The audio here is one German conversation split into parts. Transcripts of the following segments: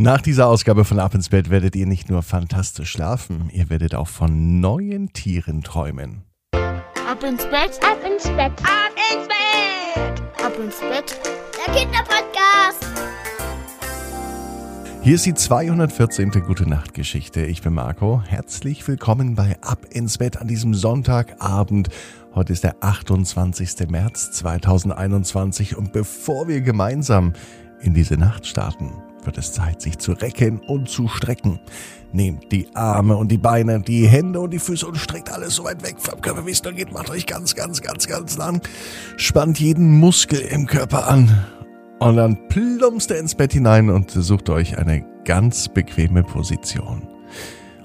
Nach dieser Ausgabe von Ab ins Bett werdet ihr nicht nur fantastisch schlafen, ihr werdet auch von neuen Tieren träumen. Ab ins Bett, Ab ins Bett. Ab ins Bett! ab ins Bett. Der Kinderpodcast! Hier ist die 214. Gute Nacht Geschichte. Ich bin Marco. Herzlich willkommen bei Ab ins Bett an diesem Sonntagabend. Heute ist der 28. März 2021 und bevor wir gemeinsam in diese Nacht starten, wird es Zeit, sich zu recken und zu strecken. Nehmt die Arme und die Beine, die Hände und die Füße und streckt alles so weit weg vom Körper, wie es nur geht. Macht euch ganz, ganz, ganz, ganz lang. Spannt jeden Muskel im Körper an. Und dann plumpst ihr ins Bett hinein und sucht euch eine ganz bequeme Position.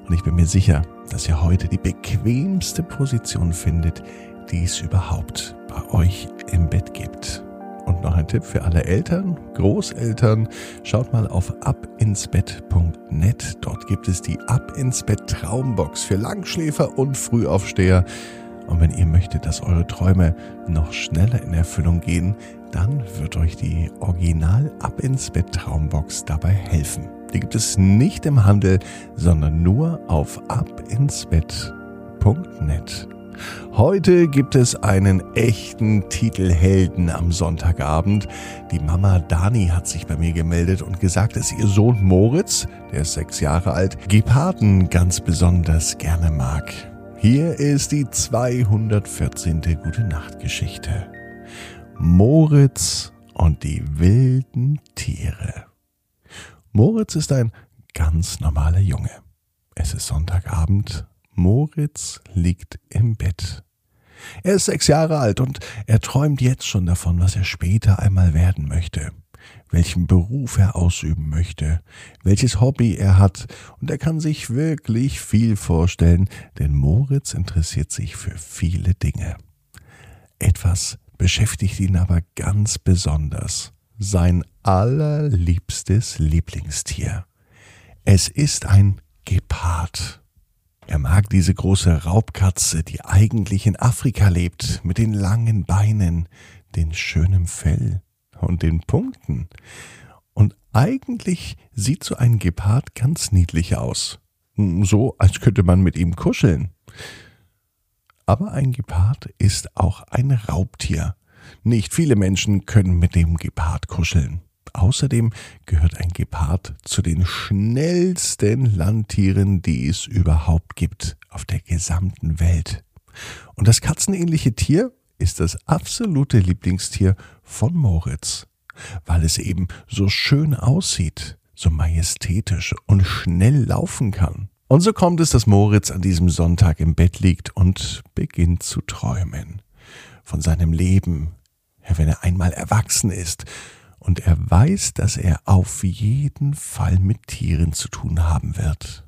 Und ich bin mir sicher, dass ihr heute die bequemste Position findet, die es überhaupt bei euch im Bett gibt. Und noch ein Tipp für alle Eltern, Großeltern, schaut mal auf abinsbett.net. Dort gibt es die Ab ins Bett Traumbox für Langschläfer und Frühaufsteher. Und wenn ihr möchtet, dass eure Träume noch schneller in Erfüllung gehen, dann wird euch die Original Ab ins Bett Traumbox dabei helfen. Die gibt es nicht im Handel, sondern nur auf abinsbett.net. Heute gibt es einen echten Titelhelden am Sonntagabend. Die Mama Dani hat sich bei mir gemeldet und gesagt, dass ihr Sohn Moritz, der ist sechs Jahre alt, Geparden ganz besonders gerne mag. Hier ist die 214. Gute Nacht Geschichte. Moritz und die wilden Tiere. Moritz ist ein ganz normaler Junge. Es ist Sonntagabend. Moritz liegt im Bett. Er ist sechs Jahre alt und er träumt jetzt schon davon, was er später einmal werden möchte, welchen Beruf er ausüben möchte, welches Hobby er hat, und er kann sich wirklich viel vorstellen, denn Moritz interessiert sich für viele Dinge. Etwas beschäftigt ihn aber ganz besonders, sein allerliebstes Lieblingstier. Es ist ein Gepard. Mag diese große Raubkatze, die eigentlich in Afrika lebt, mit den langen Beinen, den schönen Fell und den Punkten. Und eigentlich sieht so ein Gepard ganz niedlich aus. So, als könnte man mit ihm kuscheln. Aber ein Gepard ist auch ein Raubtier. Nicht viele Menschen können mit dem Gepard kuscheln. Außerdem gehört ein Gepard zu den schnellsten Landtieren, die es überhaupt gibt auf der gesamten Welt. Und das katzenähnliche Tier ist das absolute Lieblingstier von Moritz, weil es eben so schön aussieht, so majestätisch und schnell laufen kann. Und so kommt es, dass Moritz an diesem Sonntag im Bett liegt und beginnt zu träumen. Von seinem Leben, wenn er einmal erwachsen ist und er weiß, dass er auf jeden Fall mit Tieren zu tun haben wird.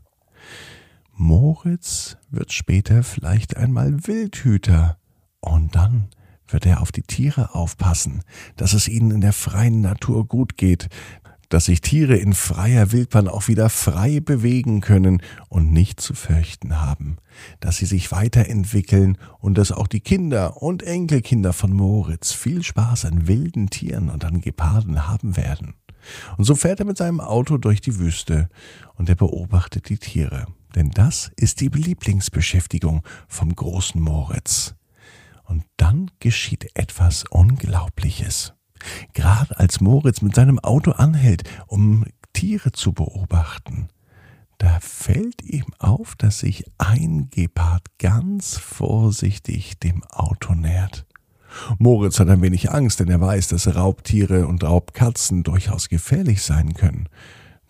Moritz wird später vielleicht einmal Wildhüter und dann wird er auf die Tiere aufpassen, dass es ihnen in der freien Natur gut geht, dass sich Tiere in freier Wildbahn auch wieder frei bewegen können und nicht zu fürchten haben, dass sie sich weiterentwickeln und dass auch die Kinder und Enkelkinder von Moritz viel Spaß an wilden Tieren und an Geparden haben werden. Und so fährt er mit seinem Auto durch die Wüste und er beobachtet die Tiere, denn das ist die Lieblingsbeschäftigung vom großen Moritz. Und dann geschieht etwas Unglaubliches. Gerade als Moritz mit seinem Auto anhält, um Tiere zu beobachten, da fällt ihm auf, dass sich ein Gepard ganz vorsichtig dem Auto nähert. Moritz hat ein wenig Angst, denn er weiß, dass Raubtiere und Raubkatzen durchaus gefährlich sein können.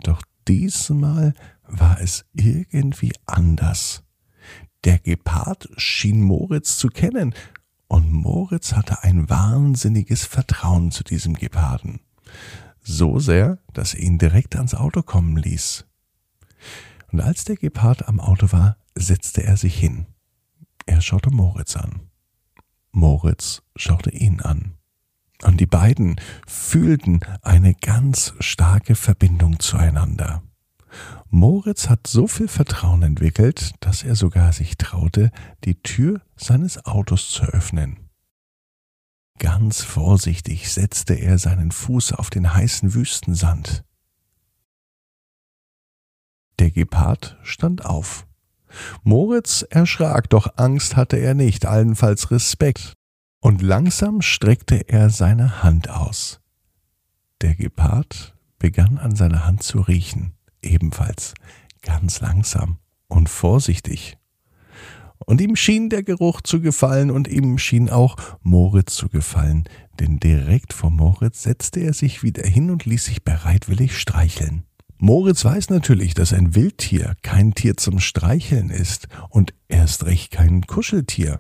Doch diesmal war es irgendwie anders. Der Gepard schien Moritz zu kennen und Moritz hatte ein wahnsinniges Vertrauen zu diesem Geparden. So sehr, dass er ihn direkt ans Auto kommen ließ. Und als der Gepard am Auto war, setzte er sich hin. Er schaute Moritz an. Moritz schaute ihn an. Und die beiden fühlten eine ganz starke Verbindung zueinander. Moritz hat so viel Vertrauen entwickelt, dass er sogar sich traute, die Tür seines Autos zu öffnen. Ganz vorsichtig setzte er seinen Fuß auf den heißen Wüstensand. Der Gepard stand auf. Moritz erschrak, doch Angst hatte er nicht, allenfalls Respekt. Und langsam streckte er seine Hand aus. Der Gepard begann an seiner Hand zu riechen, ebenfalls ganz langsam und vorsichtig. Und ihm schien der Geruch zu gefallen und ihm schien auch Moritz zu gefallen, denn direkt vor Moritz setzte er sich wieder hin und ließ sich bereitwillig streicheln. Moritz weiß natürlich, dass ein Wildtier kein Tier zum Streicheln ist und erst recht kein Kuscheltier.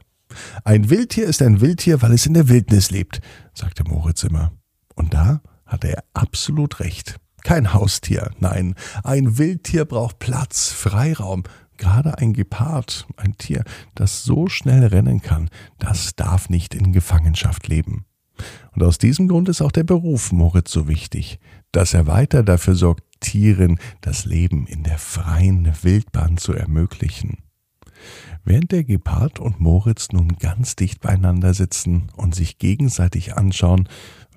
Ein Wildtier ist ein Wildtier, weil es in der Wildnis lebt, sagte Moritz immer. Und da hatte er absolut recht. Kein Haustier, nein, ein Wildtier braucht Platz, Freiraum, Gerade ein Gepard, ein Tier, das so schnell rennen kann, das darf nicht in Gefangenschaft leben. Und aus diesem Grund ist auch der Beruf Moritz so wichtig, dass er weiter dafür sorgt, Tieren das Leben in der freien Wildbahn zu ermöglichen. Während der Gepard und Moritz nun ganz dicht beieinander sitzen und sich gegenseitig anschauen,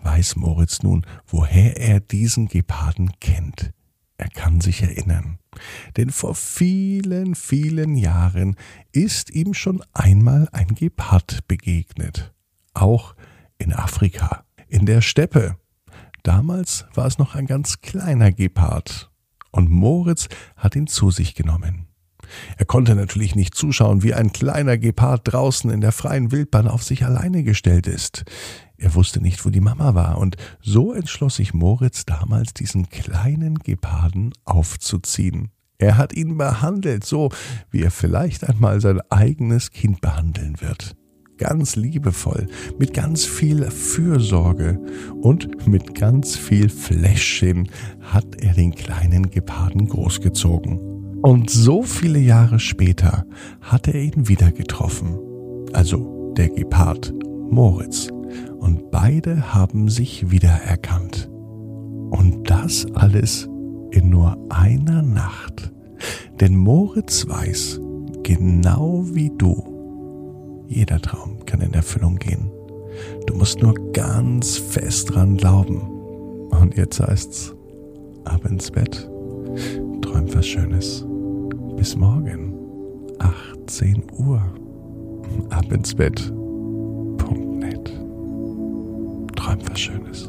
weiß Moritz nun, woher er diesen Geparden kennt. Er kann sich erinnern. Denn vor vielen, vielen Jahren ist ihm schon einmal ein Gepard begegnet. Auch in Afrika, in der Steppe. Damals war es noch ein ganz kleiner Gepard. Und Moritz hat ihn zu sich genommen. Er konnte natürlich nicht zuschauen, wie ein kleiner Gepard draußen in der freien Wildbahn auf sich alleine gestellt ist. Er wusste nicht, wo die Mama war, und so entschloss sich Moritz damals, diesen kleinen Geparden aufzuziehen. Er hat ihn behandelt, so wie er vielleicht einmal sein eigenes Kind behandeln wird. Ganz liebevoll, mit ganz viel Fürsorge und mit ganz viel Fläschchen hat er den kleinen Geparden großgezogen. Und so viele Jahre später hat er ihn wieder getroffen. Also der Gepard Moritz. Und beide haben sich wiedererkannt. Und das alles in nur einer Nacht. Denn Moritz weiß, genau wie du, jeder Traum kann in Erfüllung gehen. Du musst nur ganz fest dran glauben. Und jetzt heißt's, ab ins Bett, träum was Schönes. Bis morgen, 18 Uhr. Ab ins Bett. Punkt net. Träum was Schönes.